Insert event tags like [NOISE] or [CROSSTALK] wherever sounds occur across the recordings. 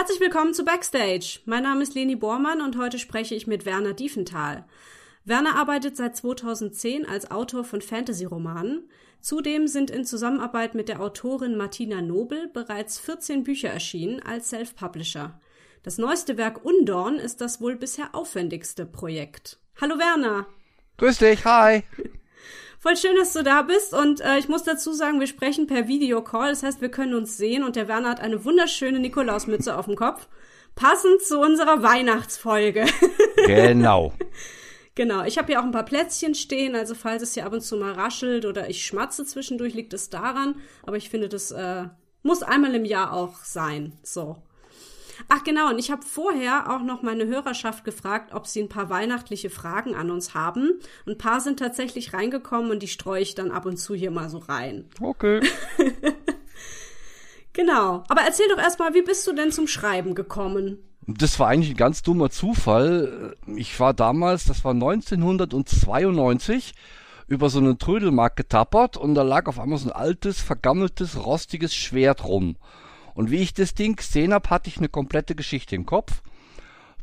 Herzlich willkommen zu Backstage. Mein Name ist Leni Bormann und heute spreche ich mit Werner Diefenthal. Werner arbeitet seit 2010 als Autor von Fantasy-Romanen. Zudem sind in Zusammenarbeit mit der Autorin Martina Nobel bereits 14 Bücher erschienen als Self-Publisher. Das neueste Werk Undorn ist das wohl bisher aufwendigste Projekt. Hallo Werner. Grüß dich, hi. Voll schön, dass du da bist und äh, ich muss dazu sagen, wir sprechen per Videocall, das heißt, wir können uns sehen und der Werner hat eine wunderschöne Nikolausmütze auf dem Kopf, passend zu unserer Weihnachtsfolge. [LAUGHS] Genau. Genau, ich habe hier auch ein paar Plätzchen stehen, also falls es hier ab und zu mal raschelt oder ich schmatze zwischendurch, liegt es daran. Aber ich finde, das äh, muss einmal im Jahr auch sein. So. Ach genau, und ich habe vorher auch noch meine Hörerschaft gefragt, ob sie ein paar weihnachtliche Fragen an uns haben. Ein paar sind tatsächlich reingekommen und die streue ich dann ab und zu hier mal so rein. Okay. [LAUGHS] genau. Aber erzähl doch erstmal, wie bist du denn zum Schreiben gekommen? Das war eigentlich ein ganz dummer Zufall. Ich war damals, das war 1992, über so einen Trödelmarkt getappert und da lag auf einmal so ein altes, vergammeltes, rostiges Schwert rum. Und wie ich das Ding gesehen habe, hatte ich eine komplette Geschichte im Kopf.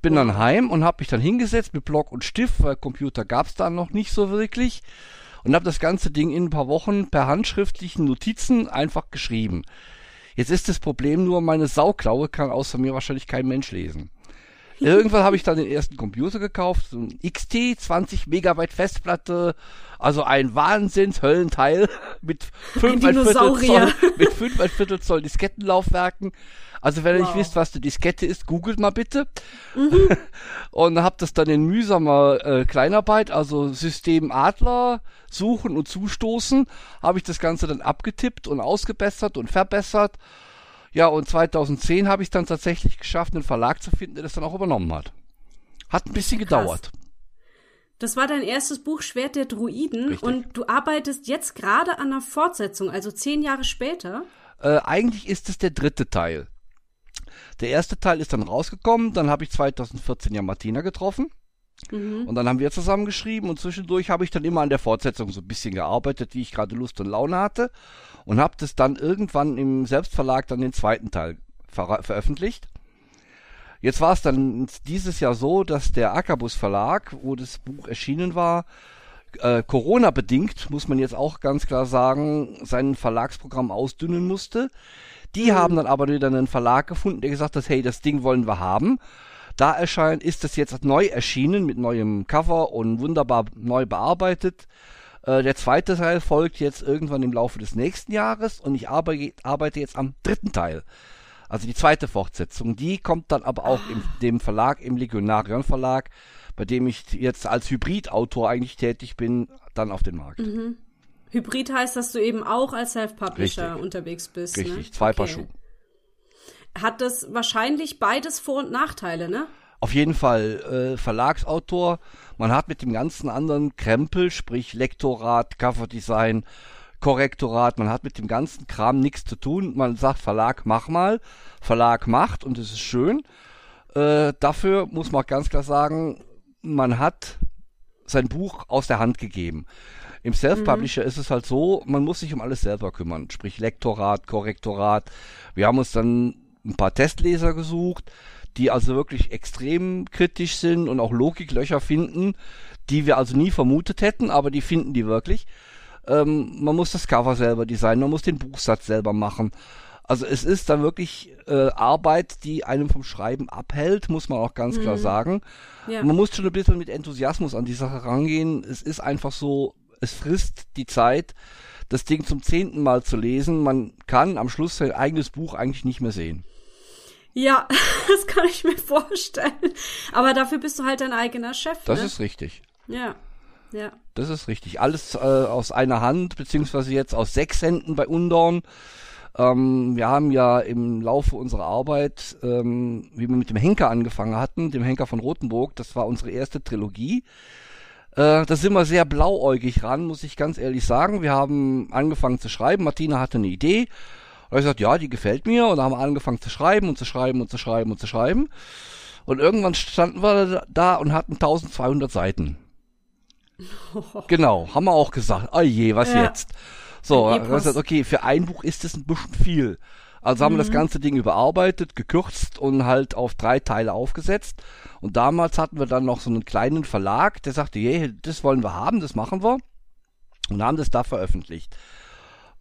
Bin dann heim und habe mich dann hingesetzt mit Block und Stift, weil Computer gab es da noch nicht so wirklich. Und habe das ganze Ding in ein paar Wochen per handschriftlichen Notizen einfach geschrieben. Jetzt ist das Problem nur, meine Sauklaue kann außer mir wahrscheinlich kein Mensch lesen. Irgendwann habe ich dann den ersten Computer gekauft, so ein XT, 20 Megabyte Festplatte, also ein Wahnsinnshöllenteil [LAUGHS] mit 5 ein Viertel Zoll, mit 5 ein Viertel Zoll Diskettenlaufwerken. Also wenn ihr wow. nicht wisst, was eine Diskette ist, googelt mal bitte. Mhm. [LAUGHS] und habe das dann in mühsamer äh, Kleinarbeit, also System Adler suchen und zustoßen, habe ich das Ganze dann abgetippt und ausgebessert und verbessert ja, und 2010 habe ich dann tatsächlich geschafft, einen Verlag zu finden, der das dann auch übernommen hat. Hat ein bisschen Krass. gedauert. Das war dein erstes Buch Schwert der Druiden Richtig. und du arbeitest jetzt gerade an einer Fortsetzung, also zehn Jahre später. Äh, eigentlich ist es der dritte Teil. Der erste Teil ist dann rausgekommen, dann habe ich 2014 ja Martina getroffen. Mhm. Und dann haben wir zusammen geschrieben und zwischendurch habe ich dann immer an der Fortsetzung so ein bisschen gearbeitet, wie ich gerade Lust und Laune hatte und habe das dann irgendwann im Selbstverlag dann den zweiten Teil ver veröffentlicht. Jetzt war es dann dieses Jahr so, dass der Ackerbus Verlag, wo das Buch erschienen war, äh, Corona bedingt, muss man jetzt auch ganz klar sagen, sein Verlagsprogramm ausdünnen musste. Die mhm. haben dann aber wieder einen Verlag gefunden, der gesagt hat, hey, das Ding wollen wir haben. Da erscheint, ist es jetzt neu erschienen mit neuem Cover und wunderbar neu bearbeitet. Äh, der zweite Teil folgt jetzt irgendwann im Laufe des nächsten Jahres und ich arbeite, arbeite jetzt am dritten Teil. Also die zweite Fortsetzung. Die kommt dann aber auch in dem Verlag, im Legionarion Verlag, bei dem ich jetzt als Hybridautor eigentlich tätig bin, dann auf den Markt. Mhm. Hybrid heißt, dass du eben auch als Self-Publisher unterwegs bist. Ne? Richtig, ne? zwei okay. Paar Schuhe hat das wahrscheinlich beides Vor- und Nachteile, ne? Auf jeden Fall äh, Verlagsautor. Man hat mit dem ganzen anderen Krempel, sprich Lektorat, Coverdesign, Korrektorat, man hat mit dem ganzen Kram nichts zu tun. Man sagt Verlag, mach mal. Verlag macht und es ist schön. Äh, dafür muss man auch ganz klar sagen, man hat sein Buch aus der Hand gegeben. Im Self-Publisher mhm. ist es halt so, man muss sich um alles selber kümmern, sprich Lektorat, Korrektorat. Wir haben uns dann ein paar Testleser gesucht, die also wirklich extrem kritisch sind und auch Logiklöcher finden, die wir also nie vermutet hätten, aber die finden die wirklich. Ähm, man muss das Cover selber designen, man muss den Buchsatz selber machen. Also es ist dann wirklich äh, Arbeit, die einem vom Schreiben abhält, muss man auch ganz mhm. klar sagen. Ja. Man muss schon ein bisschen mit Enthusiasmus an die Sache rangehen. Es ist einfach so, es frisst die Zeit, das Ding zum zehnten Mal zu lesen. Man kann am Schluss sein eigenes Buch eigentlich nicht mehr sehen. Ja, [LAUGHS] das kann ich mir vorstellen. Aber dafür bist du halt dein eigener Chef. Das ne? ist richtig. Ja. Ja. Das ist richtig. Alles äh, aus einer Hand, beziehungsweise jetzt aus sechs Händen bei Undorn. Ähm, wir haben ja im Laufe unserer Arbeit, ähm, wie wir mit dem Henker angefangen hatten, dem Henker von Rothenburg, das war unsere erste Trilogie. Äh, da sind wir sehr blauäugig ran, muss ich ganz ehrlich sagen. Wir haben angefangen zu schreiben. Martina hatte eine Idee und ich gesagt, ja, die gefällt mir. Und dann haben wir angefangen zu schreiben und zu schreiben und zu schreiben und zu schreiben. Und irgendwann standen wir da und hatten 1200 Seiten. [LAUGHS] Genau, haben wir auch gesagt. Oh je, was ja. jetzt? So, gesagt, okay, für ein Buch ist das ein bisschen viel. Also haben wir das ganze Ding überarbeitet, gekürzt und halt auf drei Teile aufgesetzt. Und damals hatten wir dann noch so einen kleinen Verlag, der sagte, hey, das wollen wir haben, das machen wir. Und haben das da veröffentlicht.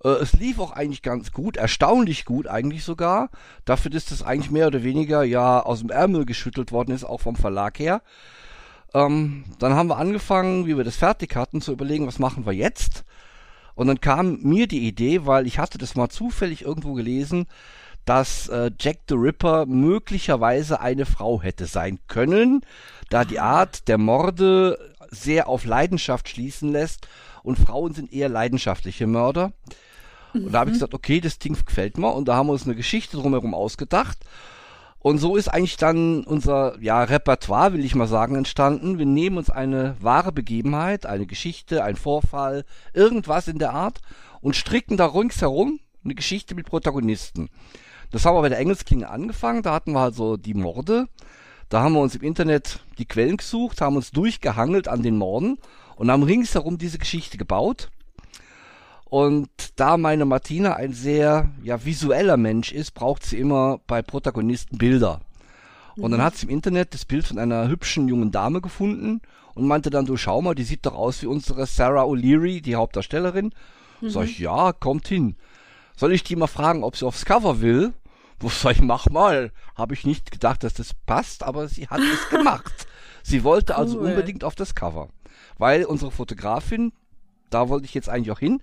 Äh, es lief auch eigentlich ganz gut, erstaunlich gut eigentlich sogar. Dafür, dass das eigentlich mehr oder weniger ja aus dem Ärmel geschüttelt worden ist, auch vom Verlag her. Ähm, dann haben wir angefangen, wie wir das fertig hatten, zu überlegen, was machen wir jetzt. Und dann kam mir die Idee, weil ich hatte das mal zufällig irgendwo gelesen, dass äh, Jack the Ripper möglicherweise eine Frau hätte sein können, da die Art der Morde sehr auf Leidenschaft schließen lässt und Frauen sind eher leidenschaftliche Mörder. Und da habe ich gesagt, okay, das Ding gefällt mir und da haben wir uns eine Geschichte drumherum ausgedacht. Und so ist eigentlich dann unser ja, Repertoire, will ich mal sagen, entstanden. Wir nehmen uns eine wahre Begebenheit, eine Geschichte, ein Vorfall, irgendwas in der Art und stricken da ringsherum eine Geschichte mit Protagonisten. Das haben wir bei der Engelsklinge angefangen, da hatten wir halt so die Morde. Da haben wir uns im Internet die Quellen gesucht, haben uns durchgehangelt an den Morden und haben ringsherum diese Geschichte gebaut. Und da meine Martina ein sehr ja, visueller Mensch ist, braucht sie immer bei Protagonisten Bilder. Und dann hat sie im Internet das Bild von einer hübschen jungen Dame gefunden und meinte dann, du schau mal, die sieht doch aus wie unsere Sarah O'Leary, die Hauptdarstellerin. Mhm. Sag ich, ja, kommt hin. Soll ich die mal fragen, ob sie aufs Cover will? Wo sag ich, mach mal. Habe ich nicht gedacht, dass das passt, aber sie hat es [LAUGHS] gemacht. Sie wollte also cool. also unbedingt auf das Cover. Weil unsere Fotografin, da wollte ich jetzt eigentlich auch hin,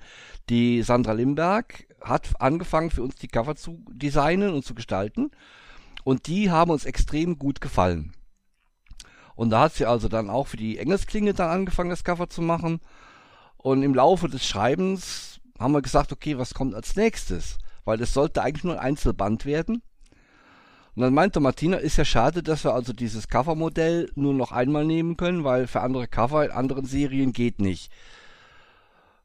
die Sandra Limberg hat angefangen für uns die Cover zu designen und zu gestalten und die haben uns extrem gut gefallen. Und da hat sie also dann auch für die Engelsklinge dann angefangen, das Cover zu machen. Und im Laufe des Schreibens haben wir gesagt, okay, was kommt als nächstes? Weil es sollte eigentlich nur ein Einzelband werden. Und dann meinte Martina, ist ja schade, dass wir also dieses Covermodell nur noch einmal nehmen können, weil für andere Cover in anderen Serien geht nicht.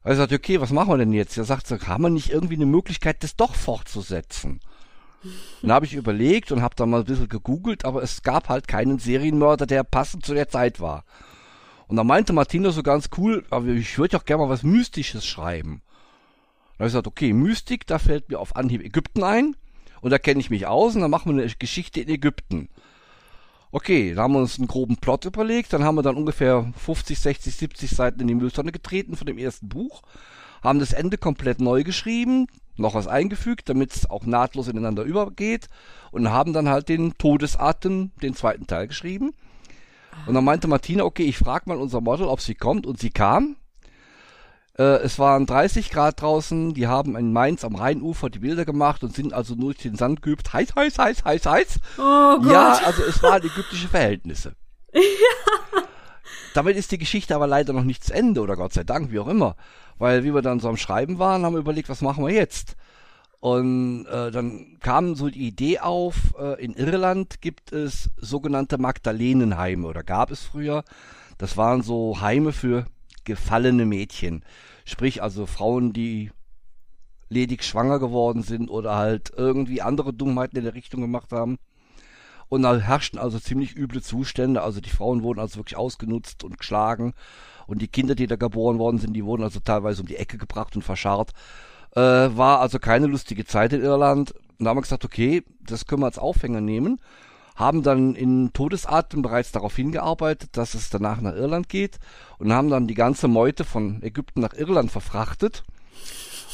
Er sagt, okay, was machen wir denn jetzt? Er sagt, so, haben wir nicht irgendwie eine Möglichkeit, das doch fortzusetzen? Dann habe ich überlegt und habe dann mal ein bisschen gegoogelt, aber es gab halt keinen Serienmörder, der passend zu der Zeit war. Und da meinte Martina so ganz cool, aber ich würde auch gerne mal was Mystisches schreiben. Dann habe ich gesagt, okay, Mystik, da fällt mir auf Anhieb Ägypten ein. Und da kenne ich mich aus und dann machen wir eine Geschichte in Ägypten. Okay, da haben wir uns einen groben Plot überlegt, dann haben wir dann ungefähr 50, 60, 70 Seiten in die Mülltonne getreten von dem ersten Buch, haben das Ende komplett neu geschrieben, noch was eingefügt, damit es auch nahtlos ineinander übergeht und haben dann halt den Todesatem, den zweiten Teil geschrieben. Und dann meinte Martina, okay, ich frage mal unser Model, ob sie kommt und sie kam. Äh, es waren 30 Grad draußen, die haben in Mainz am Rheinufer die Bilder gemacht und sind also nur durch den Sand geübt. Heiß, heiß, heiß, heiß, heiß. Oh Gott. Ja, also es waren ägyptische Verhältnisse. [LAUGHS] ja. Damit ist die Geschichte aber leider noch nicht zu Ende oder Gott sei Dank, wie auch immer. Weil wie wir dann so am Schreiben waren, haben wir überlegt, was machen wir jetzt? Und äh, dann kam so die Idee auf, äh, in Irland gibt es sogenannte Magdalenenheime oder gab es früher. Das waren so Heime für gefallene Mädchen. Sprich also Frauen, die ledig schwanger geworden sind oder halt irgendwie andere Dummheiten in der Richtung gemacht haben. Und da herrschten also ziemlich üble Zustände. Also die Frauen wurden also wirklich ausgenutzt und geschlagen. Und die Kinder, die da geboren worden sind, die wurden also teilweise um die Ecke gebracht und verscharrt. Äh, war also keine lustige Zeit in Irland. Und da haben wir gesagt, okay, das können wir als Aufhänger nehmen. Haben dann in Todesatem bereits darauf hingearbeitet, dass es danach nach Irland geht. Und haben dann die ganze Meute von Ägypten nach Irland verfrachtet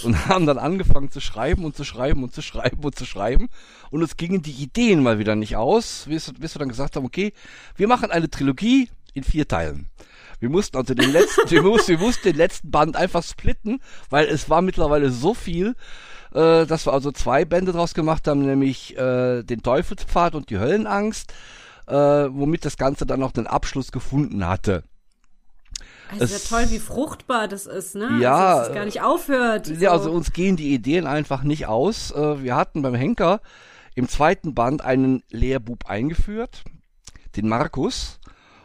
und [LAUGHS] haben dann angefangen zu schreiben und zu schreiben und zu schreiben und zu schreiben. Und es gingen die Ideen mal wieder nicht aus, bis, bis wir dann gesagt haben, okay, wir machen eine Trilogie in vier Teilen. Wir mussten also den letzten, [LAUGHS] wir, mussten, wir mussten den letzten Band einfach splitten, weil es war mittlerweile so viel, äh, dass wir also zwei Bände draus gemacht haben, nämlich äh, den Teufelspfad und die Höllenangst, äh, womit das Ganze dann noch den Abschluss gefunden hatte. Es ist ja toll, wie fruchtbar das ist, ne? Ja. Also, dass es gar nicht aufhört. Ja, so. also uns gehen die Ideen einfach nicht aus. Äh, wir hatten beim Henker im zweiten Band einen Lehrbub eingeführt, den Markus,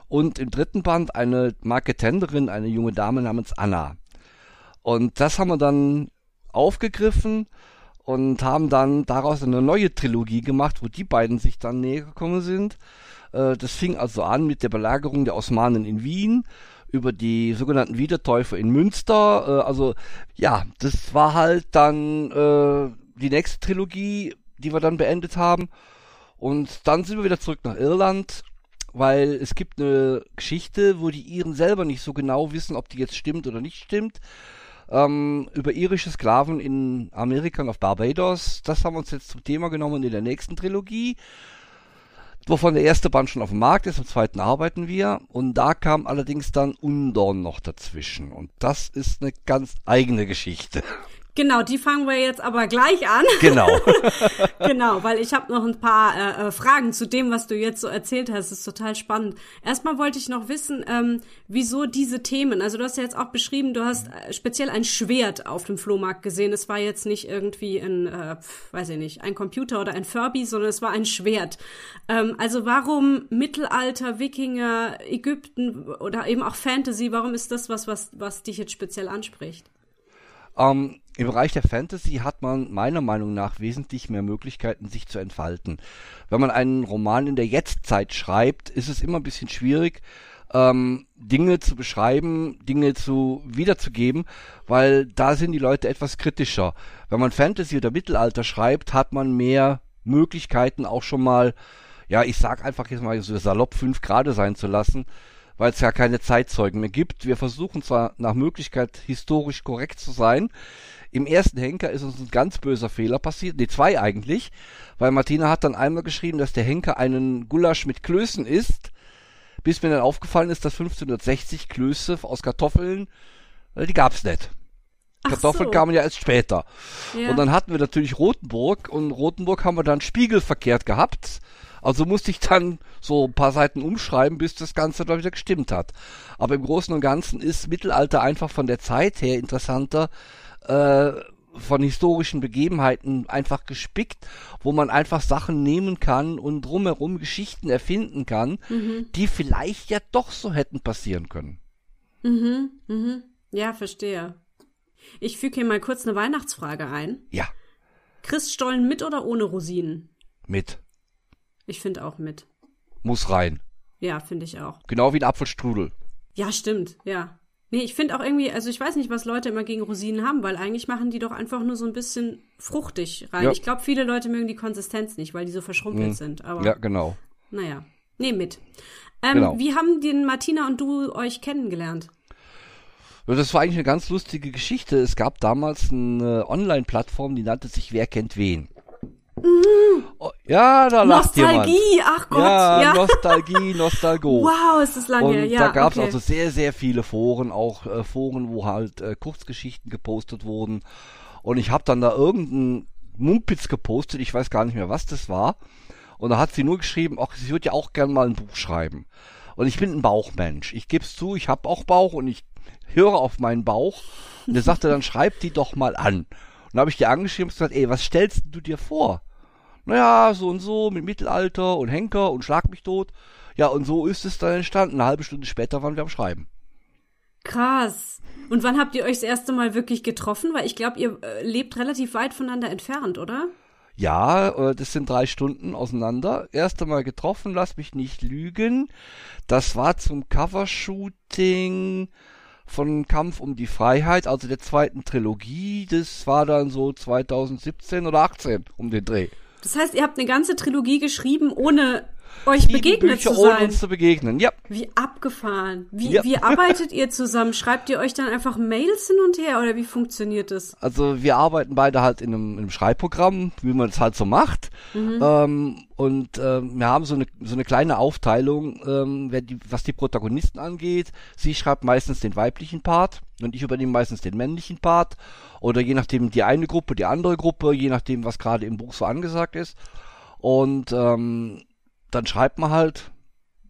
und im dritten Band eine Marketenderin, eine junge Dame namens Anna. Und das haben wir dann aufgegriffen und haben dann daraus eine neue Trilogie gemacht, wo die beiden sich dann näher gekommen sind. Äh, das fing also an mit der Belagerung der Osmanen in Wien über die sogenannten Wiedertäufer in Münster. Äh, also ja, das war halt dann äh, die nächste Trilogie die wir dann beendet haben. Und dann sind wir wieder zurück nach Irland, weil es gibt eine Geschichte, wo die Iren selber nicht so genau wissen, ob die jetzt stimmt oder nicht stimmt. Ähm, über irische Sklaven in Amerika und auf Barbados. Das haben wir uns jetzt zum Thema genommen in der nächsten Trilogie wovon der erste Band schon auf dem Markt ist, am zweiten arbeiten wir. Und da kam allerdings dann Undorn noch dazwischen. Und das ist eine ganz eigene Geschichte. Genau, die fangen wir jetzt aber gleich an. [LAUGHS] Genau. genau, weil ich habe noch ein paar äh, äh, Fragen zu dem, was du jetzt so erzählt hast. Das ist total spannend. Erstmal wollte ich noch wissen, ähm, wieso diese Themen. Also du hast ja jetzt auch beschrieben, du hast äh, speziell ein Schwert auf dem Flohmarkt gesehen. Es war jetzt nicht irgendwie ein, äh, weiß ich nicht, ein Computer oder ein Furby, sondern es war ein Schwert. Ähm, also warum Mittelalter, Wikinger, Ägypten oder eben auch Fantasy? Warum ist das was, was, was dich jetzt speziell anspricht? Ähm, Im Bereich der Fantasy hat man meiner Meinung nach wesentlich mehr Möglichkeiten, sich zu entfalten. Wenn man einen Roman in der Jetztzeit schreibt, ist es immer ein bisschen schwierig, ähm, Dinge zu beschreiben, Dinge zu wiederzugeben, weil da sind die Leute etwas kritischer. Wenn man Fantasy oder Mittelalter schreibt, hat man mehr Möglichkeiten auch schon mal, ja, ich sag einfach jetzt mal so salopp fünf Grade sein zu lassen, weil es ja keine Zeitzeugen mehr gibt. Wir versuchen zwar nach Möglichkeit historisch korrekt zu sein. Im ersten Henker ist uns ein ganz böser Fehler passiert, nee, zwei eigentlich, weil Martina hat dann einmal geschrieben, dass der Henker einen Gulasch mit Klößen isst, bis mir dann aufgefallen ist, dass 1560 Klöße aus Kartoffeln, äh, die gab's nicht. Kartoffeln so. kamen ja erst später. Ja. Und dann hatten wir natürlich Rotenburg und Rotenburg haben wir dann spiegelverkehrt gehabt. Also musste ich dann so ein paar Seiten umschreiben, bis das Ganze dann wieder gestimmt hat. Aber im Großen und Ganzen ist Mittelalter einfach von der Zeit her interessanter, äh, von historischen Begebenheiten einfach gespickt, wo man einfach Sachen nehmen kann und drumherum Geschichten erfinden kann, die vielleicht ja doch so hätten passieren können. Mhm, mhm. Ja, verstehe. Ich füge hier mal kurz eine Weihnachtsfrage ein. Ja, Christstollen mit oder ohne Rosinen? mit. Ich finde auch mit. Muss rein. Ja, finde ich auch. Genau wie ein Apfelstrudel. Ja, stimmt, ja. Nee, ich finde auch irgendwie, also ich weiß nicht, was Leute immer gegen Rosinen haben, weil eigentlich machen die doch einfach nur so ein bisschen fruchtig rein. Ja. Ich glaube, viele Leute mögen die Konsistenz nicht, weil die so verschrumpelt sind. Aber Ja, genau. naja. Nee, mit. Ähm, Genau. Wie haben den Martina und du euch kennengelernt? Das war eigentlich eine ganz lustige Geschichte. Es gab damals eine Online-Plattform, die nannte sich Wer kennt wen. Oh, ja, da lacht jemand. Nostalgie, ach Gott, ja, ja. [LAUGHS] Nostalgie, Nostalgo. Wow, ist das lange Und. Ja, da gab es okay. also sehr, sehr viele Foren, auch äh, Foren, wo halt äh, Kurzgeschichten gepostet wurden. Und ich habe dann da irgendeinen Mumpitz gepostet, ich weiß gar nicht mehr, was das war. Und da hat sie nur geschrieben, ach, sie würde ja auch gern mal ein Buch schreiben. Und ich bin ein Bauchmensch. Ich geb's zu, ich habe auch Bauch und ich höre auf meinen Bauch. Und der sagte dann, schreib die doch mal an. Und dann habe ich die angeschrieben und gesagt, ey, was stellst du dir vor? Naja, so und so, mit Mittelalter und Henker und Schlag mich tot. Ja, und so ist es dann entstanden. Eine halbe Stunde später waren wir am Schreiben. Krass. Und wann habt ihr euch das erste Mal wirklich getroffen? Weil ich glaube, ihr äh, lebt relativ weit voneinander entfernt, oder? Ja, äh, das sind drei Stunden auseinander. Erste Mal getroffen, lass mich nicht lügen. Das war zum Covershooting von Kampf um die Freiheit, also der zweiten Trilogie. Das war dann so 2017 oder 18 um den Dreh. Das heißt, ihr habt eine ganze Trilogie geschrieben, ohne euch Sieben begegnet Bücher, zu ohne sein. uns zu begegnen. Ja, Wie abgefahren. Wie, Ja. wie [LAUGHS] arbeitet ihr zusammen? Schreibt ihr euch dann einfach Mails hin und her oder wie funktioniert das? Also wir arbeiten beide halt in einem, in einem Schreibprogramm, wie man es halt so macht. Ähm, und ähm, wir haben so eine, so eine kleine Aufteilung, ähm, die, was die Protagonisten angeht. Sie schreibt meistens den weiblichen Part und ich übernehme meistens den männlichen Part. Oder je nachdem die eine Gruppe, die andere Gruppe, je nachdem, was gerade im Buch so angesagt ist. Und ähm, dann schreibt man halt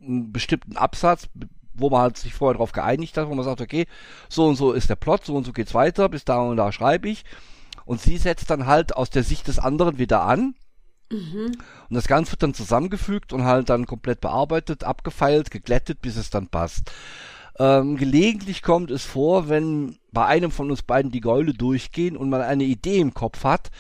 einen bestimmten Absatz, wo man halt sich vorher darauf geeinigt hat, wo man sagt, okay, so und so ist der Plot, so und so geht's weiter, bis da und da schreibe ich. Und sie setzt dann halt aus der Sicht des anderen wieder an. Und das Ganze wird dann zusammengefügt und halt dann komplett bearbeitet, abgefeilt, geglättet, bis es dann passt. Ähm, gelegentlich kommt es vor, wenn bei einem von uns beiden die Gäule durchgehen und man eine Idee im Kopf hat,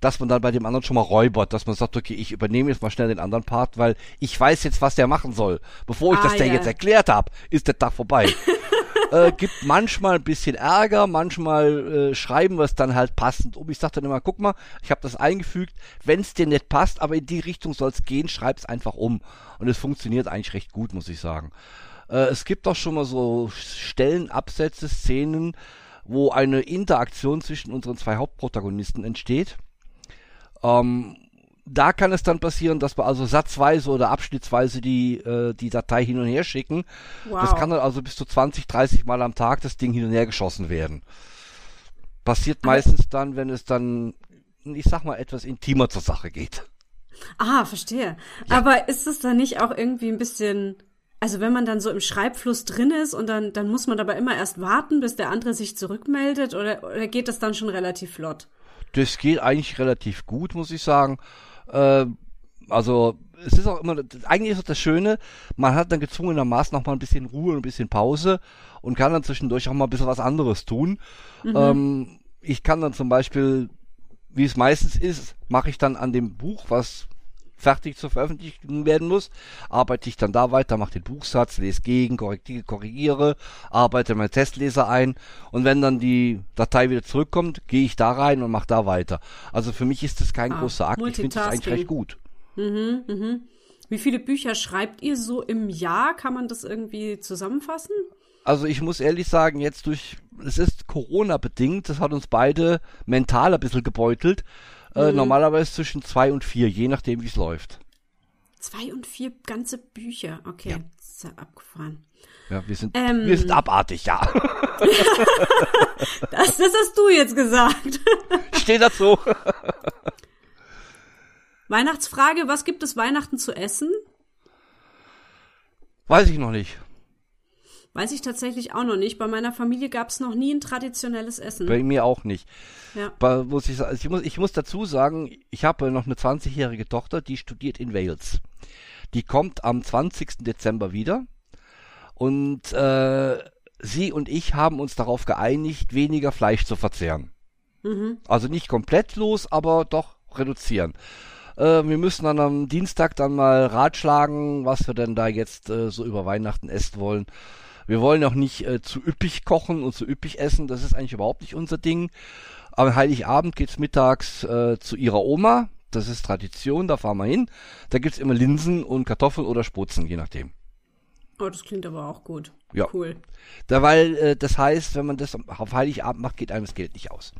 dass man dann bei dem anderen schon mal räubert, dass man sagt, okay, ich übernehme jetzt mal schnell den anderen Part, weil ich weiß jetzt, was der machen soll. Bevor ich Ah, das der ja. jetzt erklärt habe, ist der Tag vorbei. [LAUGHS] äh, gibt manchmal ein bisschen Ärger, manchmal äh, schreiben wir es dann halt passend um. Ich sage dann immer, guck mal, ich habe das eingefügt, wenn es dir nicht passt, aber in die Richtung soll es gehen, schreib es einfach um. Und es funktioniert eigentlich recht gut, muss ich sagen. Äh, es gibt auch schon mal so Stellenabsätze, Szenen, wo eine Interaktion zwischen unseren zwei Hauptprotagonisten entsteht. Ähm, da kann es dann passieren, dass wir also satzweise oder abschnittsweise die, äh, die Datei hin und her schicken. Wow. Das kann dann also bis zu 20, 30 Mal am Tag das Ding hin und her geschossen werden. Passiert meistens dann, wenn es dann, ich sag mal, etwas intimer zur Sache geht. Ah, verstehe. Ja. Aber ist es dann nicht auch irgendwie ein bisschen, also wenn man dann so im Schreibfluss drin ist und dann, dann muss man aber immer erst warten, bis der andere sich zurückmeldet oder, oder geht das dann schon relativ flott? Das geht eigentlich relativ gut, muss ich sagen. Äh, also es ist auch immer, eigentlich ist das Schöne, man hat dann gezwungenermaßen noch mal ein bisschen Ruhe und ein bisschen Pause und kann dann zwischendurch auch mal ein bisschen was anderes tun. Mhm. Ähm, ich kann dann zum Beispiel, wie es meistens ist, mache ich dann an dem Buch, was fertig zu veröffentlichen werden muss, arbeite ich dann da weiter, mache den Buchsatz, lese gegen, korrigiere, arbeite meinen Testleser ein und wenn dann die Datei wieder zurückkommt, gehe ich da rein und mache da weiter. Also für mich ist das kein ah, großer Akt, ich finde das eigentlich recht gut. Mhm, mhm. Wie viele Bücher schreibt ihr so im Jahr? Kann man das irgendwie zusammenfassen? Also ich muss ehrlich sagen, jetzt durch, es ist Corona bedingt, das hat uns beide mental ein bisschen gebeutelt. Äh, mhm. normalerweise zwischen zwei und vier, je nachdem, wie es läuft. Zwei und vier ganze Bücher, okay. Ja. Das ist ja abgefahren. Ja, wir sind, ähm, wir sind abartig, ja. [LAUGHS] das, das hast du jetzt gesagt. Steht dazu. [LAUGHS] Weihnachtsfrage, was gibt es Weihnachten zu essen? Weiß ich noch nicht. Weiß ich tatsächlich auch noch nicht. Bei meiner Familie gab es noch nie ein traditionelles Essen. Bei mir auch nicht. Ja. Bei, muss ich, ich, muss, ich muss dazu sagen, ich habe noch eine 20-jährige Tochter, die studiert in Wales. Die kommt am 20. Dezember wieder. Und äh, sie und ich haben uns darauf geeinigt, weniger Fleisch zu verzehren. Mhm. Also nicht komplett los, aber doch reduzieren. Äh, wir müssen dann am Dienstag dann mal ratschlagen, was wir denn da jetzt äh, so über Weihnachten essen wollen. Wir wollen auch nicht äh, zu üppig kochen und zu üppig essen. Das ist eigentlich überhaupt nicht unser Ding. Am Heiligabend geht's mittags äh, zu ihrer Oma. Das ist Tradition, da fahren wir hin. Da gibt's immer Linsen und Kartoffeln oder Sputzen, je nachdem. Oh, das klingt aber auch gut. Ja. Cool. Da, weil äh, das heißt, wenn man das auf Heiligabend macht, geht einem das Geld nicht aus.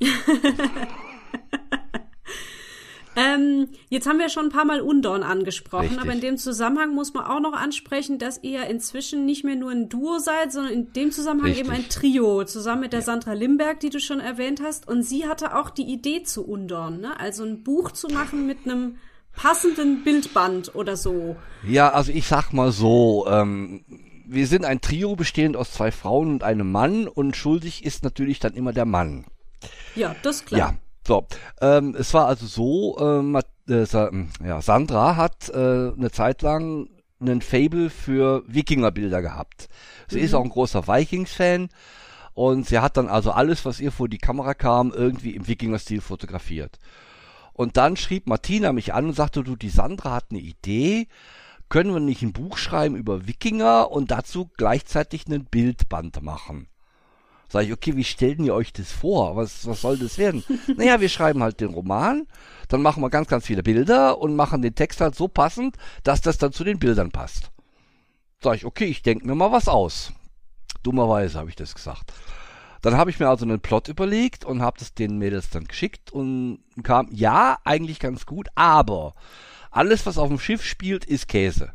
[LAUGHS] Ähm, jetzt haben wir schon ein paar Mal Undorn angesprochen, Richtig. aber in dem Zusammenhang muss man auch noch ansprechen, dass ihr inzwischen nicht mehr nur ein Duo seid, sondern in dem Zusammenhang Richtig. eben ein Trio, zusammen mit der ja. Sandra Limberg, die du schon erwähnt hast. Und sie hatte auch die Idee zu Undorn, ne? also ein Buch zu machen mit einem passenden Bildband oder so. Ja, also ich sag mal so, ähm, wir sind ein Trio bestehend aus zwei Frauen und einem Mann und schuldig ist natürlich dann immer der Mann. Ja, das ist klar. Ja, so, ähm, es war also so, ähm, äh, ja, Sandra hat äh, eine Zeit lang einen Fable für Wikingerbilder gehabt. Sie mhm. ist auch ein großer Vikings-Fan und sie hat dann also alles, was ihr vor die Kamera kam, irgendwie im Wikinger-Stil fotografiert. Und dann schrieb Martina mich an und sagte, du, die Sandra hat eine Idee, können wir nicht ein Buch schreiben über Wikinger und dazu gleichzeitig einen Bildband machen? Sag ich, okay, wie stellt ihr euch das vor? Was, was soll das werden? [LAUGHS] naja, wir schreiben halt den Roman, dann machen wir ganz, ganz viele Bilder und machen den Text halt so passend, dass das dann zu den Bildern passt. Sag ich, okay, ich denke mir mal was aus. Dummerweise habe ich das gesagt. Dann habe ich mir also einen Plot überlegt und habe das den Mädels dann geschickt und kam, ja, eigentlich ganz gut, aber alles, was auf dem Schiff spielt, ist Käse.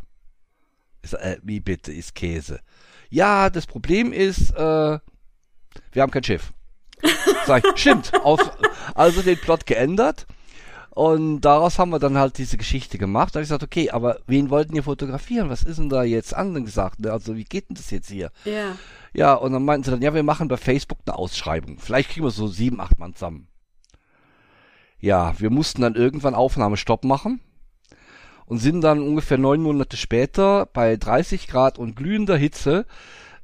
Ist, äh, wie bitte ist Käse? Ja, das Problem ist, äh, wir haben kein Schiff. Sag ich, stimmt. Aus, also den Plot geändert. Und daraus haben wir dann halt diese Geschichte gemacht. Da habe ich gesagt, okay, aber wen wollten ihr fotografieren? Was ist denn da jetzt angesagt? Also wie geht denn das jetzt hier? Ja. Ja, und dann meinten sie dann, ja, wir machen bei Facebook eine Ausschreibung. Vielleicht kriegen wir so sieben, acht Mann zusammen. Ja, wir mussten dann irgendwann Aufnahmestopp machen und sind dann ungefähr neun Monate später bei 30 Grad und glühender Hitze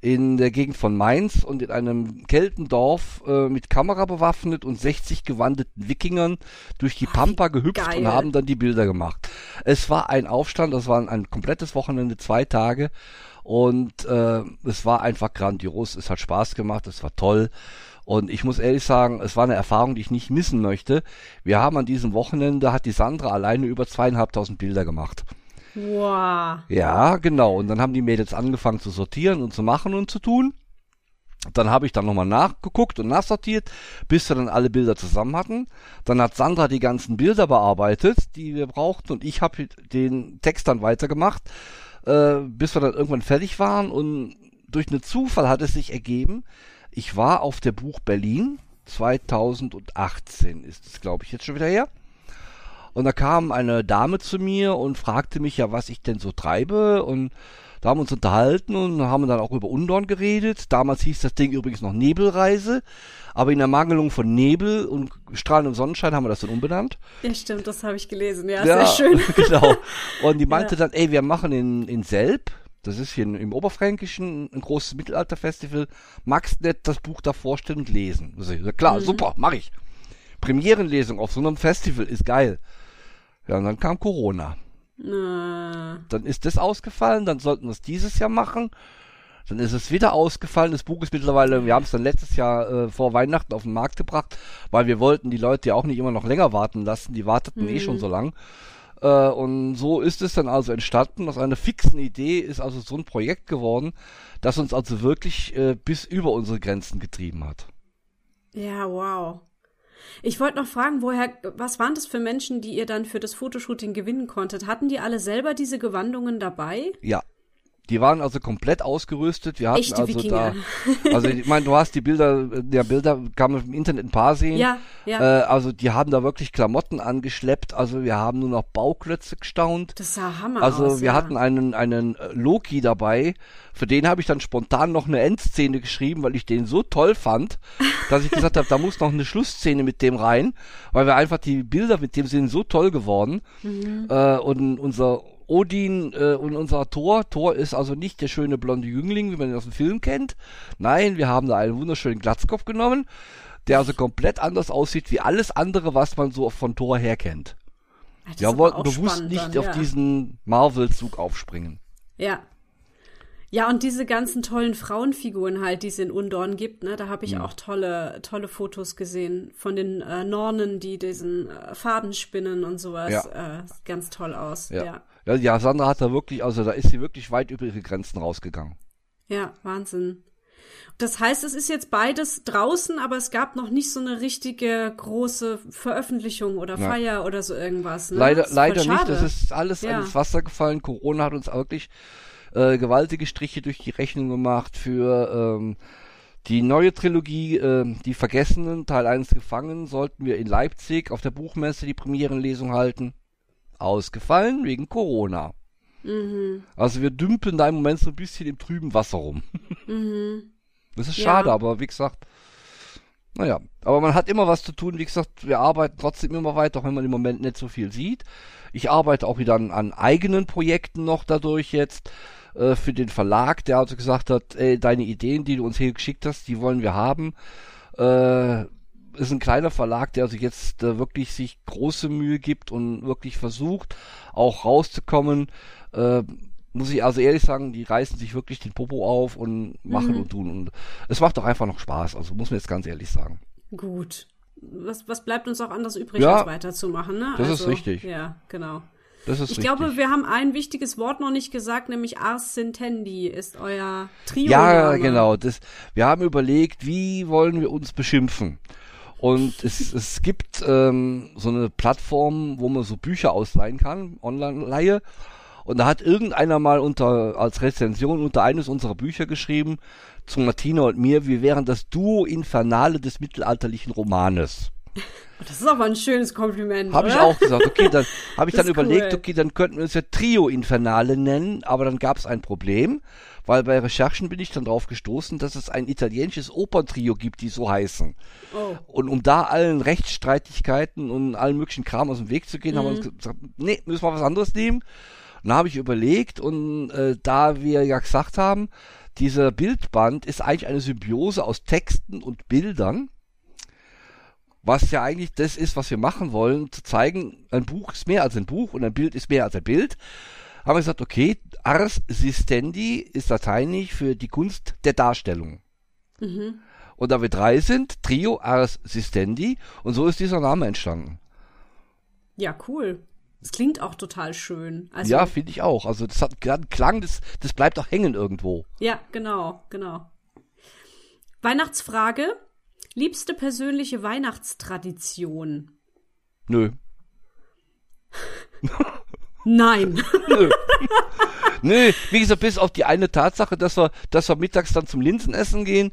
in der Gegend von Mainz und in einem Keltendorf äh, mit Kamera bewaffnet und 60 gewandeten Wikingern durch die Pampa gehüpft Geil. und haben dann die Bilder gemacht. Es war ein Aufstand, das war ein komplettes Wochenende, zwei Tage Und äh, es war einfach grandios, es hat Spaß gemacht, es war toll. Und ich muss ehrlich sagen, es war eine Erfahrung, die ich nicht missen möchte. Wir haben an diesem Wochenende, hat die Sandra alleine über zweieinhalbtausend Bilder gemacht. Wow. Ja, genau. Und dann haben die Mädels angefangen zu sortieren und zu machen und zu tun. Dann habe ich dann nochmal nachgeguckt und nachsortiert, bis wir dann alle Bilder zusammen hatten. Dann hat Sandra die ganzen Bilder bearbeitet, die wir brauchten, und ich habe den Text dann weitergemacht, äh, bis wir dann irgendwann fertig waren. Und durch einen Zufall hat es sich ergeben, ich war auf der Buch Berlin, 2018 ist es, glaube ich, jetzt schon wieder her. Und da kam eine Dame zu mir und fragte mich ja, was ich denn so treibe. Und da haben wir uns unterhalten und haben dann auch über Undorn geredet. Damals hieß das Ding übrigens noch Nebelreise. Aber in der Mangelung von Nebel und strahlendem Sonnenschein haben wir das dann umbenannt. Ja, stimmt, das habe ich gelesen. Ja, ja, sehr schön. [LAUGHS] genau. Und die meinte ja. dann, ey, wir machen in, in Selb, das ist hier im Oberfränkischen ein großes Mittelalterfestival. Magst nicht das Buch da vorstellen und lesen? Ich, klar, mhm. super, mach ich. Premierenlesung auf so einem Festival ist geil. Ja, und dann kam Corona. Na. Dann ist das ausgefallen, dann sollten wir es dieses Jahr machen. Dann ist es wieder ausgefallen. Das Buch ist mittlerweile, wir haben es dann letztes Jahr äh, vor Weihnachten auf den Markt gebracht, weil wir wollten die Leute ja auch nicht immer noch länger warten lassen. Die warteten mhm. eh schon mhm. so lang. Äh, und so ist es dann also entstanden. Aus einer fixen Idee ist also so ein Projekt geworden, das uns also wirklich äh, bis über unsere Grenzen getrieben hat. Ja, wow. Ich wollte noch fragen, woher, was waren das für Menschen, die ihr dann für das Fotoshooting gewinnen konntet? Hatten die alle selber diese Gewandungen dabei? Ja, die waren also komplett ausgerüstet. Wir hatten Echte also Wikinger. da, also ich meine, du hast die Bilder, der Bilder kann man im Internet ein paar sehen. Ja, ja. Äh, also die haben da wirklich Klamotten angeschleppt. Also wir haben nur noch Bauklötze gestaunt. Das sah Hammer Also aus, wir ja. hatten einen einen äh, Loki dabei. Für den habe ich dann spontan noch eine Endszene geschrieben, weil ich den so toll fand, dass ich gesagt [LAUGHS] habe, da muss noch eine Schlussszene mit dem rein, weil wir einfach die Bilder mit dem sind so toll geworden. Mhm. Äh, und unser Odin äh, und unser Thor. Thor ist also nicht der schöne blonde Jüngling, wie man ihn aus dem Film kennt. Nein, wir haben da einen wunderschönen Glatzkopf genommen, der also komplett anders aussieht wie alles andere, was man so von Thor her kennt. wir wollten bewusst nicht dann, auf diesen Marvel-Zug aufspringen. Ja. Ja, und diese ganzen tollen Frauenfiguren halt, die es in Undorn gibt, ne, da habe ich ja. auch tolle, tolle Fotos gesehen von den äh, Nornen, die diesen äh, Faden spinnen und sowas. Ja. Äh, ganz toll aus. Ja. ja. Ja, ja, Sandra hat da wirklich, also da ist sie wirklich weit über ihre Grenzen rausgegangen. Ja, Wahnsinn. Das heißt, es ist jetzt beides draußen, aber es gab noch nicht so eine richtige große Veröffentlichung oder Feier ja. oder so irgendwas. Ne? Leider, leider nicht. Das ist alles ja. ins Wasser gefallen. Corona hat uns wirklich äh, gewaltige Striche durch die Rechnung gemacht für ähm, die neue Trilogie, äh, Die Vergessenen, Teil 1 gefangen, sollten wir in Leipzig auf der Buchmesse die Premierenlesung halten ausgefallen wegen Corona. Mhm. Also wir dümpeln da im Moment so ein bisschen im trüben Wasser rum. Mhm. Das ist schade, ja. aber wie gesagt, naja, aber man hat immer was zu tun. Wie gesagt, wir arbeiten trotzdem immer weiter, auch wenn man im Moment nicht so viel sieht. Ich arbeite auch wieder an, an eigenen Projekten noch dadurch jetzt äh, für den Verlag, der also gesagt hat, ey, deine Ideen, die du uns hier geschickt hast, die wollen wir haben. Äh, ist ein kleiner Verlag, der also jetzt äh, wirklich sich große Mühe gibt und wirklich versucht, auch rauszukommen. Äh, muss ich also ehrlich sagen, die reißen sich wirklich den Popo auf und machen mhm. und tun. Und es macht doch einfach noch Spaß, also muss man jetzt ganz ehrlich sagen. Gut. Was, was bleibt uns auch anders übrig, ja, als weiterzumachen, ne? Das also, ist richtig. Ja, genau. Das ist ich richtig. glaube, wir haben ein wichtiges Wort noch nicht gesagt, nämlich Ars Sintendi ist euer Trio. Ja, genau. Das, wir haben überlegt, wie wollen wir uns beschimpfen? Und es, es gibt ähm, so eine Plattform, wo man so Bücher ausleihen kann, Online-Leihe. Und da hat irgendeiner mal unter als Rezension unter eines unserer Bücher geschrieben zu Martina und mir, wir wären das Duo Infernale des mittelalterlichen Romanes. [LAUGHS] Das ist aber ein schönes Kompliment. Habe ich auch gesagt. Okay, dann [LAUGHS] habe ich dann überlegt, cool. okay, dann könnten wir uns ja Trio Infernale nennen, aber dann gab es ein Problem, weil bei Recherchen bin ich dann drauf gestoßen, dass es ein italienisches Operntrio gibt, die so heißen. Oh. Und um da allen Rechtsstreitigkeiten und allen möglichen Kram aus dem Weg zu gehen, mhm. haben wir uns mhm. gesagt, nee, müssen wir was anderes nehmen. Und dann habe ich überlegt und äh, da wir ja gesagt haben, dieser Bildband ist eigentlich eine Symbiose aus Texten und Bildern was ja eigentlich das ist, was wir machen wollen, zu zeigen, ein Buch ist mehr als ein Buch und ein Bild ist mehr als ein Bild, haben wir gesagt, okay, Ars Sistendi ist lateinisch für die Kunst der Darstellung. Mhm. Und da wir drei sind, Trio Ars Sistendi, und so ist dieser Name entstanden. Ja, cool. Es klingt auch total schön. Also, ja, finde ich auch. Also das hat gerade Klang, das, das bleibt auch hängen irgendwo. Ja, genau, genau. Weihnachtsfrage. Liebste persönliche Weihnachtstradition? Nö. [LAUGHS] Nein. Nö. Nö, wie gesagt, bis auf die eine Tatsache, dass wir, dass wir mittags dann zum Linsenessen gehen.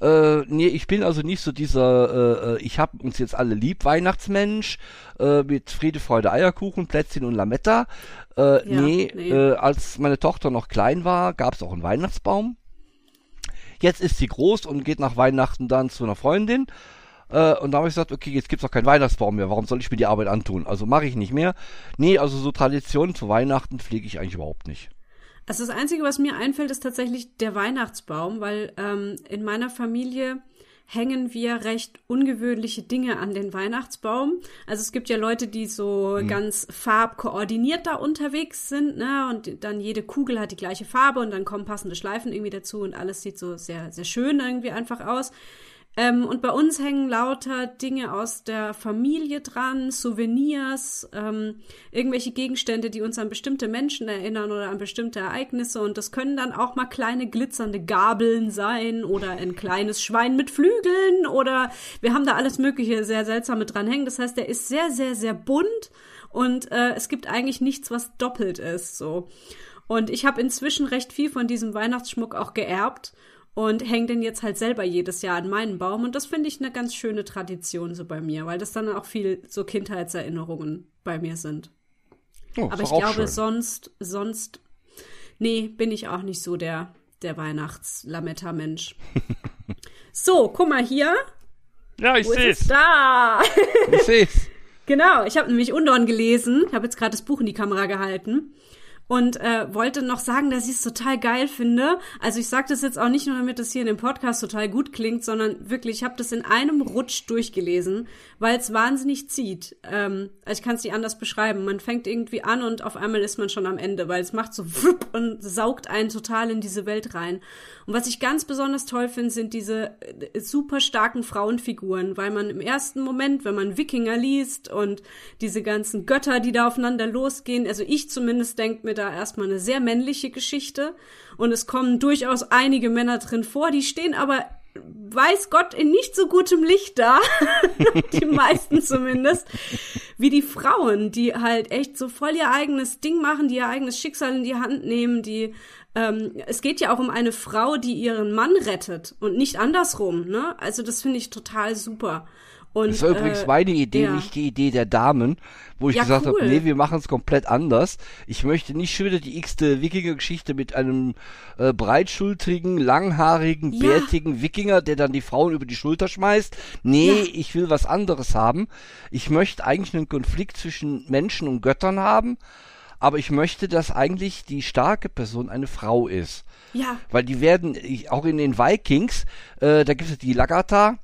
Äh, nee, ich bin also nicht so dieser, äh, äh ich hab uns jetzt alle lieb Weihnachtsmensch äh, mit Friede, Freude, Eierkuchen, Plätzchen und Lametta. Äh, ja, nee, nee. Äh, als meine Tochter noch klein war, gab es auch einen Weihnachtsbaum. Jetzt ist sie groß und geht nach Weihnachten dann zu einer Freundin. Äh, und da habe ich gesagt, okay, jetzt gibt's auch keinen Weihnachtsbaum mehr. Warum soll ich mir die Arbeit antun? Also mache ich nicht mehr. Nee, also so Traditionen zu Weihnachten pflege ich eigentlich überhaupt nicht. Also das Einzige, was mir einfällt, ist tatsächlich der Weihnachtsbaum, weil ähm, in meiner Familie hängen wir recht ungewöhnliche Dinge an den Weihnachtsbaum. Also es gibt ja Leute, die so mhm. ganz farbkoordiniert da unterwegs sind, ne? Und dann jede Kugel hat die gleiche Farbe und dann kommen passende Schleifen irgendwie dazu und alles sieht so sehr, sehr schön irgendwie einfach aus. Ähm, und bei uns hängen lauter Dinge aus der Familie dran, Souvenirs, ähm, irgendwelche Gegenstände, die uns an bestimmte Menschen erinnern oder an bestimmte Ereignisse. Und das können dann auch mal kleine glitzernde Gabeln sein oder ein kleines Schwein mit Flügeln oder wir haben da alles Mögliche sehr seltsame dran hängen. Das heißt, der ist sehr, sehr, sehr bunt und äh, es gibt eigentlich nichts, was doppelt ist. So. Und ich habe inzwischen recht viel von diesem Weihnachtsschmuck auch geerbt und hänge den jetzt halt selber jedes Jahr an meinen Baum. Und das finde ich eine ganz schöne Tradition so bei mir, weil das dann auch viel so Kindheitserinnerungen bei mir sind. Oh, Aber ich glaube, schön. sonst, sonst, nee, bin ich auch nicht so der, der Weihnachts-Lametta-Mensch. [LAUGHS] so, guck mal hier. Ja, ich sehe es. Da. ich sehe es. [LAUGHS] Genau, ich habe nämlich Undorn gelesen, habe jetzt gerade das Buch in die Kamera gehalten und äh, wollte noch sagen, dass ich es total geil finde. Also ich sage das jetzt auch nicht nur, damit das hier in dem Podcast total gut klingt, sondern wirklich, ich habe das in einem Rutsch durchgelesen, weil es wahnsinnig zieht. Ähm, also ich kann es nicht anders beschreiben. Man fängt irgendwie an und auf einmal ist man schon am Ende, weil es macht so und saugt einen total in diese Welt rein. Und was ich ganz besonders toll finde, sind diese äh, super starken Frauenfiguren, weil man im ersten Moment, wenn man Wikinger liest und diese ganzen Götter, die da aufeinander losgehen, also ich zumindest denke mir da erstmal eine sehr männliche Geschichte und es kommen durchaus einige Männer drin vor, die stehen aber weiß Gott in nicht so gutem Licht da, [LAUGHS] die meisten zumindest, wie die Frauen, die halt echt so voll ihr eigenes Ding machen, die ihr eigenes Schicksal in die Hand nehmen, die ähm, es geht ja auch um eine Frau, die ihren Mann rettet und nicht andersrum, ne? Also das finde ich total super. Und, das war übrigens äh, meine Idee, ja. nicht die Idee der Damen, wo ich ja, gesagt cool. habe, nee, wir machen es komplett anders. Ich möchte nicht schon wieder die x-te Wikinger-Geschichte mit einem äh, breitschultrigen, langhaarigen, ja. bärtigen Wikinger, der dann die Frauen über die Schulter schmeißt. Nee, ich will was anderes haben. Ich möchte eigentlich einen Konflikt zwischen Menschen und Göttern haben aber ich möchte, dass eigentlich die starke Person eine Frau ist. Ja. Weil die werden, auch in den Vikings, äh, da gibt es die Lagarta,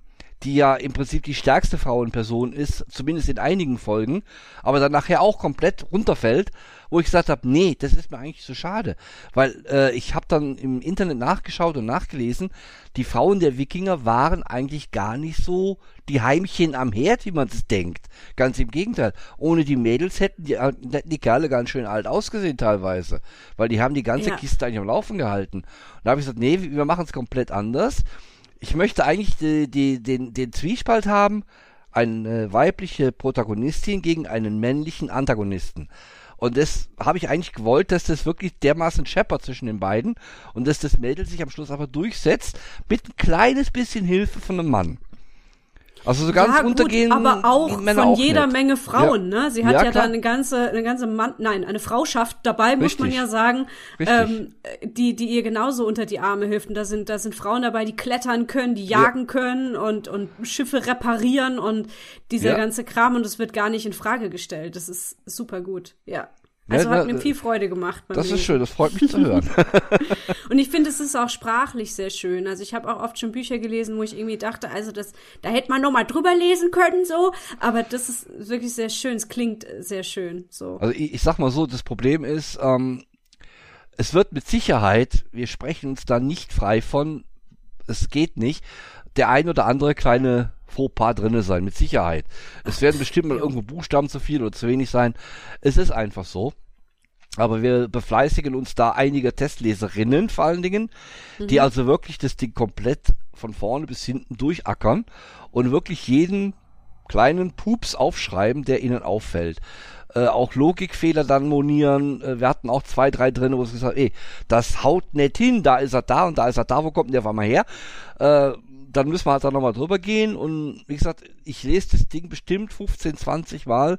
die ja im Prinzip die stärkste Frauenperson ist, zumindest in einigen Folgen, aber dann nachher auch komplett runterfällt, wo ich gesagt habe, nee, das ist mir eigentlich so schade, weil äh, ich habe dann im Internet nachgeschaut und nachgelesen, die Frauen der Wikinger waren eigentlich gar nicht so die Heimchen am Herd, wie man es denkt. Ganz im Gegenteil. Ohne die Mädels hätten die, hätten die Kerle ganz schön alt ausgesehen teilweise, weil die haben die ganze ja. Kiste eigentlich am Laufen gehalten. Und da habe ich gesagt, nee, wir machen es komplett anders ich möchte eigentlich die, die, den, den Zwiespalt haben, eine weibliche Protagonistin gegen einen männlichen Antagonisten. Und das habe ich eigentlich gewollt, dass das wirklich dermaßen scheppert zwischen den beiden und dass das Mädel sich am Schluss aber durchsetzt mit ein kleines bisschen Hilfe von einem Mann. Also so ganz ja, gut, untergehen. Aber auch Männer von auch jeder nicht. Menge Frauen, ja. ne? Sie hat ja, ja da eine ganze, eine ganze Mann, nein, eine Frauschaft dabei, Richtig. muss man ja sagen, ähm, die, die ihr genauso unter die Arme hilft. Und da sind, da sind Frauen dabei, die klettern können, die jagen ja. können und, und Schiffe reparieren und dieser ganze Kram und es wird gar nicht in Frage gestellt. Das ist super gut, ja. Also hat mir viel Freude gemacht. Das ist Lesen. schön, das freut mich zu hören. [LAUGHS] Und ich finde, es ist auch sprachlich sehr schön. Also ich habe auch oft schon Bücher gelesen, wo ich irgendwie dachte, also das, da hätte man noch mal drüber lesen können, so. Aber das ist wirklich sehr schön. Es klingt sehr schön, so. Also ich, ich sag mal so, das Problem ist, ähm, es wird mit Sicherheit, wir sprechen uns da nicht frei von, es geht nicht, der ein oder andere kleine Fauxpas drinne sein, mit Sicherheit. Es werden bestimmt mal irgendwo Buchstaben zu viel oder zu wenig sein. Es ist einfach so. Aber wir befleißigen uns da einige Testleserinnen vor allen Dingen, die also wirklich das Ding komplett von vorne bis hinten durchackern und wirklich jeden kleinen Pups aufschreiben, der ihnen auffällt. Äh, auch Logikfehler dann monieren. Äh, wir hatten auch zwei, drei drin, wo es gesagt ey, das haut nicht hin, da ist er da und da ist er da, wo kommt denn der auf einmal her? Äh, dann müssen wir halt da nochmal drüber gehen. Und wie gesagt, ich lese das Ding bestimmt 15, 20 Mal.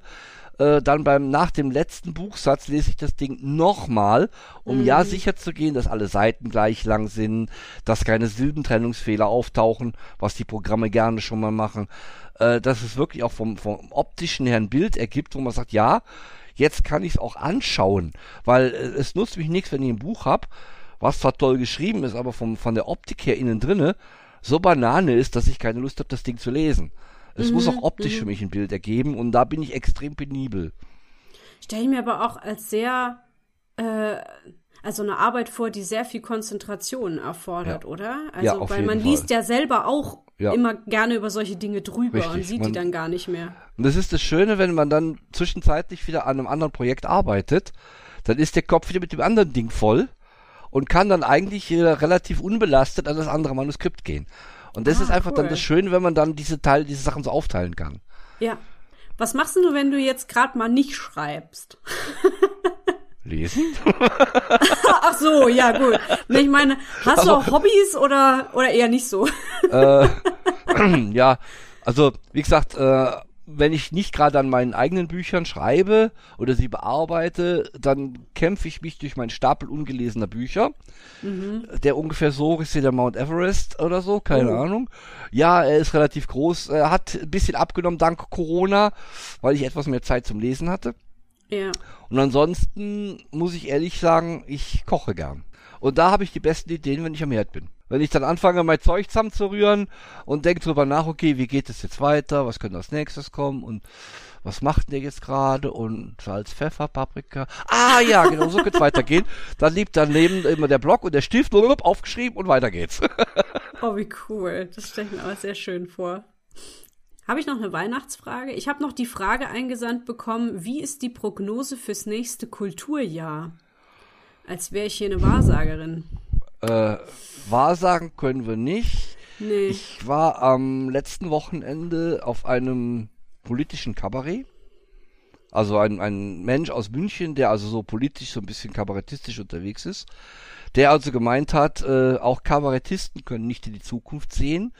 Äh, dann beim nach dem letzten Buchsatz lese ich das Ding nochmal, um ja sicher zu gehen, dass alle Seiten gleich lang sind, dass keine Silbentrennungsfehler auftauchen, was die Programme gerne schon mal machen, äh, dass es wirklich auch vom, vom optischen her ein Bild ergibt, wo man sagt, ja, jetzt kann ich es auch anschauen, weil äh, es nutzt mich nichts, wenn ich ein Buch hab, was zwar toll geschrieben ist, aber vom, von der Optik her innen drinne so Banane ist, dass ich keine Lust habe, das Ding zu lesen. Es muss auch optisch für mich ein Bild ergeben und da bin ich extrem penibel. Stelle ich mir aber auch als sehr, äh, also eine Arbeit vor, die sehr viel Konzentration erfordert, Ja. oder? Ja, Also, auf weil man Fall. liest ja selber auch Ja. immer gerne über solche Dinge drüber und Richtig, sieht man- die dann gar nicht mehr. Und das ist das Schöne, wenn man dann zwischenzeitlich wieder an einem anderen Projekt arbeitet, dann ist der Kopf wieder mit dem anderen Ding voll und kann dann eigentlich äh, relativ unbelastet an das andere Manuskript gehen. Und das Ah, ist einfach dann cool. das Schöne, wenn man dann diese Teile, diese Sachen so aufteilen kann. Ja. Was machst du, wenn du jetzt gerade mal nicht schreibst? [LAUGHS] Lesen? Ach so, ja gut. Ich meine, hast du auch Hobbys oder oder eher nicht so? [CLEARS THROAT] ja, also wie gesagt, äh, wenn ich nicht gerade an meinen eigenen Büchern schreibe oder sie bearbeite, dann kämpfe ich mich durch meinen Stapel ungelesener Bücher, der ungefähr so ist wie der Mount Everest oder so, keine Oh. Ahnung. Ja, er ist relativ groß, er hat ein bisschen abgenommen dank Corona, weil ich etwas mehr Zeit zum Lesen hatte. Ja. Und ansonsten muss ich ehrlich sagen, ich koche gern. Und da habe ich die besten Ideen, wenn ich am Herd bin. Wenn ich dann anfange, mein Zeug zusammenzurühren und denke drüber nach, okay, wie geht es jetzt weiter, was könnte als nächstes kommen und was macht der jetzt gerade und Salz, Pfeffer, Paprika. Ah ja, genau, so könnte es [LAUGHS] weitergehen. Dann liegt daneben immer der Block und der Stift aufgeschrieben und weiter geht's. [LAUGHS] Oh, wie cool. Das stelle ich mir aber sehr schön vor. Habe ich noch eine Weihnachtsfrage? Ich habe noch die Frage eingesandt bekommen, wie ist die Prognose fürs nächste Kulturjahr? Als wäre ich hier eine Wahrsagerin. äh, Wahrsagen können wir nicht. Nee. Ich war am letzten Wochenende auf einem politischen Kabarett. Also ein, ein Mensch aus München, der also so politisch so ein bisschen kabarettistisch unterwegs ist, der also gemeint hat, äh, auch Kabarettisten können nicht in die Zukunft sehen,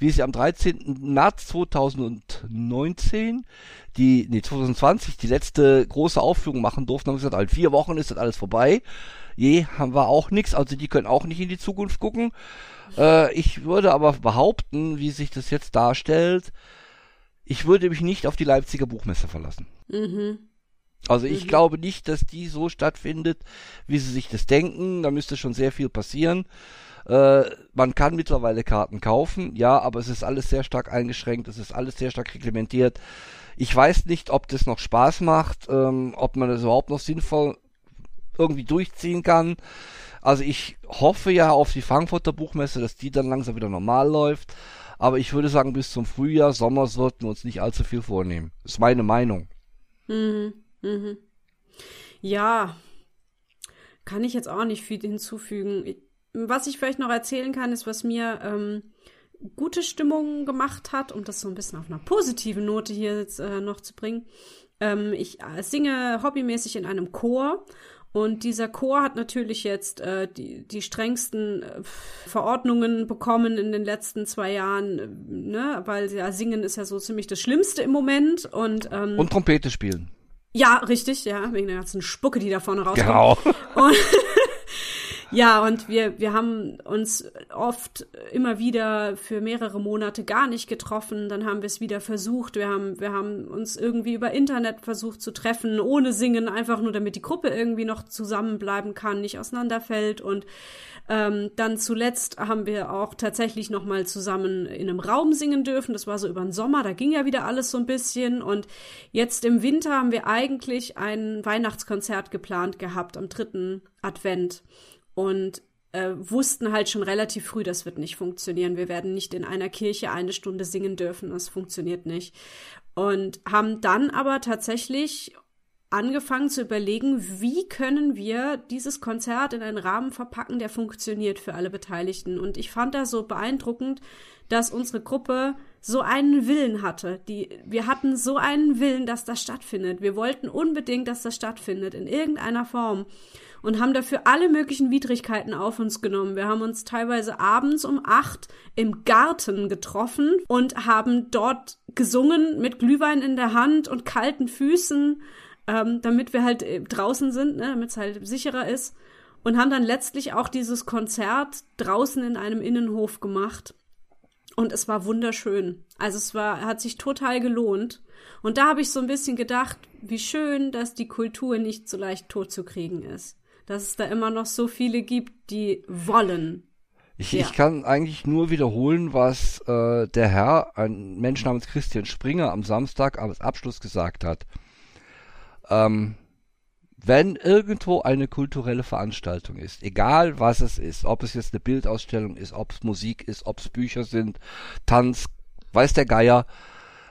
wie sie am 13. März 2019 die, nee, 2020 die letzte große Aufführung machen durften, haben gesagt, in vier Wochen ist das alles vorbei. Je, haben wir auch nichts, also die können auch nicht in die Zukunft gucken. Äh, ich würde aber behaupten, wie sich das jetzt darstellt, ich würde mich nicht auf die Leipziger Buchmesse verlassen. Mhm. Also ich glaube nicht, dass die so stattfindet, wie sie sich das denken. Da müsste schon sehr viel passieren. Äh, man kann mittlerweile Karten kaufen, ja, aber es ist alles sehr stark eingeschränkt, es ist alles sehr stark reglementiert. Ich weiß nicht, ob das noch Spaß macht, ähm, ob man das überhaupt noch sinnvoll irgendwie durchziehen kann. Also ich hoffe ja auf die Frankfurter Buchmesse, dass die dann langsam wieder normal läuft. Aber ich würde sagen, bis zum Frühjahr, Sommer sollten wir uns nicht allzu viel vornehmen. Ist meine Meinung. Mhm. Mhm. Ja, kann ich jetzt auch nicht viel hinzufügen. Was ich vielleicht noch erzählen kann, ist, was mir ähm, gute Stimmung gemacht hat, um das so ein bisschen auf einer positiven Note hier jetzt äh, noch zu bringen. Ähm, ich äh, singe hobbymäßig in einem Chor und dieser Chor hat natürlich jetzt äh, die, die strengsten äh, Verordnungen bekommen in den letzten zwei Jahren, äh, ne? weil ja, Singen ist ja so ziemlich das Schlimmste im Moment und, ähm, Und Trompete spielen. ja, richtig, ja, wegen der ganzen Spucke, die da vorne rauskommt. Genau. Und [LAUGHS] Ja, und wir, wir haben uns oft immer wieder für mehrere Monate gar nicht getroffen. Dann haben wir es wieder versucht. Wir haben, wir haben uns irgendwie über Internet versucht zu treffen, ohne Singen, einfach nur damit die Gruppe irgendwie noch zusammenbleiben kann, nicht auseinanderfällt. Und ähm, dann zuletzt haben wir auch tatsächlich noch mal zusammen in einem Raum singen dürfen. Das war so über den Sommer. Da ging ja wieder alles so ein bisschen. Und jetzt im Winter haben wir eigentlich ein Weihnachtskonzert geplant gehabt am dritten Advent und äh, wussten halt schon relativ früh, das wird nicht funktionieren. Wir werden nicht in einer Kirche eine Stunde singen dürfen. Das funktioniert nicht. Und haben dann aber tatsächlich angefangen zu überlegen, wie können wir dieses Konzert in einen Rahmen verpacken, der funktioniert für alle Beteiligten. Und ich fand das so beeindruckend, dass unsere Gruppe so einen Willen hatte. Die, wir hatten so einen Willen, dass das stattfindet. Wir wollten unbedingt, dass das stattfindet, in irgendeiner Form und haben dafür alle möglichen Widrigkeiten auf uns genommen. Wir haben uns teilweise abends um acht im Garten getroffen und haben dort gesungen mit Glühwein in der Hand und kalten Füßen, ähm, damit wir halt äh, draußen sind, ne, damit es halt sicherer ist. Und haben dann letztlich auch dieses Konzert draußen in einem Innenhof gemacht. Und es war wunderschön. Also es war, hat sich total gelohnt. Und da habe ich so ein bisschen gedacht, wie schön, dass die Kultur nicht so leicht totzukriegen ist dass es da immer noch so viele gibt, die wollen. Ich, ja. ich kann eigentlich nur wiederholen, was äh, der Herr, ein Mensch namens Christian Springer, am Samstag als Abschluss gesagt hat. Ähm, wenn irgendwo eine kulturelle Veranstaltung ist, egal was es ist, ob es jetzt eine Bildausstellung ist, ob es Musik ist, ob es Bücher sind, Tanz, weiß der Geier,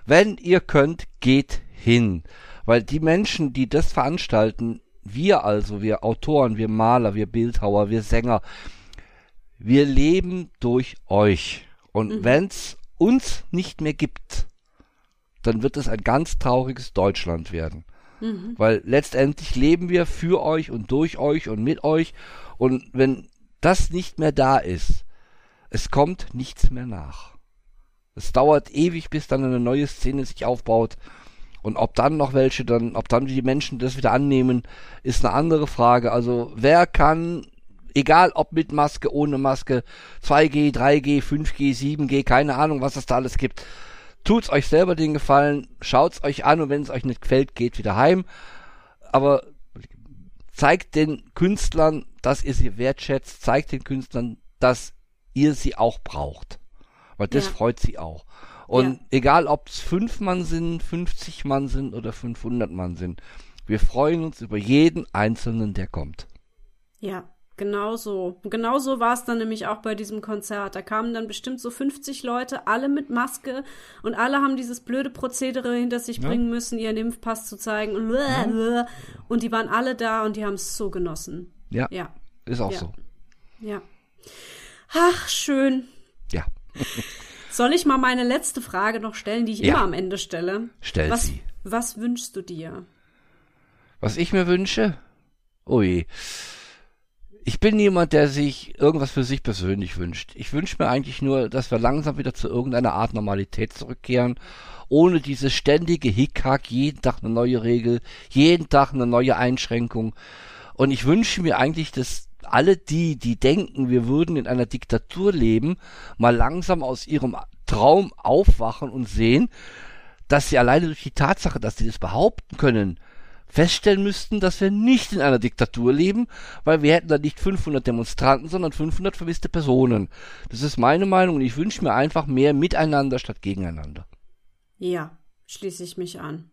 wenn ihr könnt, geht hin. Weil die Menschen, die das veranstalten, wir also, wir Autoren, wir Maler, wir Bildhauer, wir Sänger, wir leben durch euch. Und mhm. wenn's uns nicht mehr gibt, dann wird es ein ganz trauriges Deutschland werden. Mhm. Weil letztendlich leben wir für euch und durch euch und mit euch. Und wenn das nicht mehr da ist, es kommt nichts mehr nach. Es dauert ewig, bis dann eine neue Szene sich aufbaut. Und ob dann noch welche dann, ob dann die Menschen das wieder annehmen, ist eine andere Frage. Also wer kann, egal ob mit Maske, ohne Maske, 2G, 3G, 5G, 7G, keine Ahnung, was es da alles gibt, tut's euch selber den Gefallen, schaut's euch an und wenn es euch nicht gefällt, geht wieder heim. Aber zeigt den Künstlern, dass ihr sie wertschätzt, zeigt den Künstlern, dass ihr sie auch braucht. Weil das ja. freut sie auch. Und ja. egal, ob es fünf Mann sind, 50 Mann sind oder 500 Mann sind, wir freuen uns über jeden Einzelnen, der kommt. Ja, genau so. Genau so war es dann nämlich auch bei diesem Konzert. Da kamen dann bestimmt so 50 Leute, alle mit Maske und alle haben dieses blöde Prozedere hinter sich ja. bringen müssen, ihren Impfpass zu zeigen und, ja. und die waren alle da und die haben es so genossen. Ja. Ja. Ist auch so. Ja. Ach, schön. Ja. [LAUGHS] Soll ich mal meine letzte Frage noch stellen, die ich immer am Ende stelle? Stell was, sie. Was wünschst du dir? Was ich mir wünsche? Ui. Ich bin jemand, der sich irgendwas für sich persönlich wünscht. Ich wünsche mir eigentlich nur, dass wir langsam wieder zu irgendeiner Art Normalität zurückkehren, ohne dieses ständige Hickhack, jeden Tag eine neue Regel, jeden Tag eine neue Einschränkung. Und ich wünsche mir eigentlich, dass alle die, die denken, wir würden in einer Diktatur leben, mal langsam aus ihrem Traum aufwachen und sehen, dass sie alleine durch die Tatsache, dass sie das behaupten können, feststellen müssten, dass wir nicht in einer Diktatur leben, weil wir hätten da nicht 500 Demonstranten, sondern 500 vermisste Personen. Das ist meine Meinung und ich wünsche mir einfach mehr Miteinander statt gegeneinander. Ja, schließe ich mich an.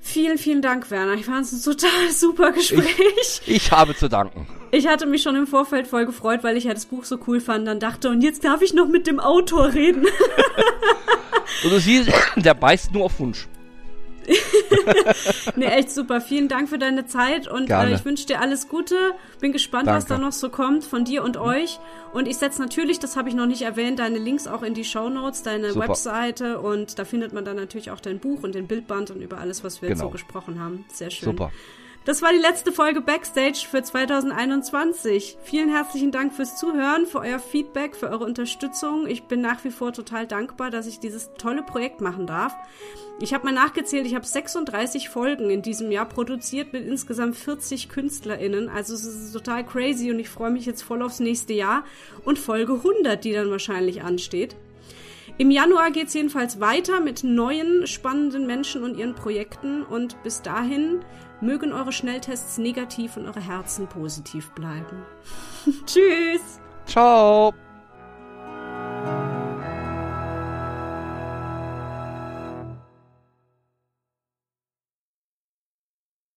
Vielen, vielen Dank, Werner. Ich fand es ein total [LAUGHS] super Gespräch. Ich, ich, habe zu danken. Ich hatte mich schon im Vorfeld voll gefreut, weil ich ja das Buch so cool fand. Dann dachte, und jetzt darf ich noch mit dem Autor reden. [LAUGHS] und du siehst, der beißt nur auf Wunsch. [LAUGHS] nee, echt super. Vielen Dank für deine Zeit und äh, ich wünsche dir alles Gute. Bin gespannt, Danke. was da noch so kommt von dir und euch. Und ich setze natürlich, das habe ich noch nicht erwähnt, deine Links auch in die Show Notes, deine super. Webseite und da findet man dann natürlich auch dein Buch und den Bildband und über alles, was wir genau. jetzt so gesprochen haben. Sehr schön. Super. Das war die letzte Folge Backstage für 2021. Vielen herzlichen Dank fürs Zuhören, für euer Feedback, für eure Unterstützung. Ich bin nach wie vor total dankbar, dass ich dieses tolle Projekt machen darf. Ich habe mal nachgezählt, ich habe 36 Folgen in diesem Jahr produziert mit insgesamt 40 KünstlerInnen. Also es ist total crazy und ich freue mich jetzt voll aufs nächste Jahr und Folge 100, die dann wahrscheinlich ansteht. Im Januar geht es jedenfalls weiter mit neuen spannenden Menschen und ihren Projekten und bis dahin mögen eure Schnelltests negativ und eure Herzen positiv bleiben. [LAUGHS] Tschüss. Ciao.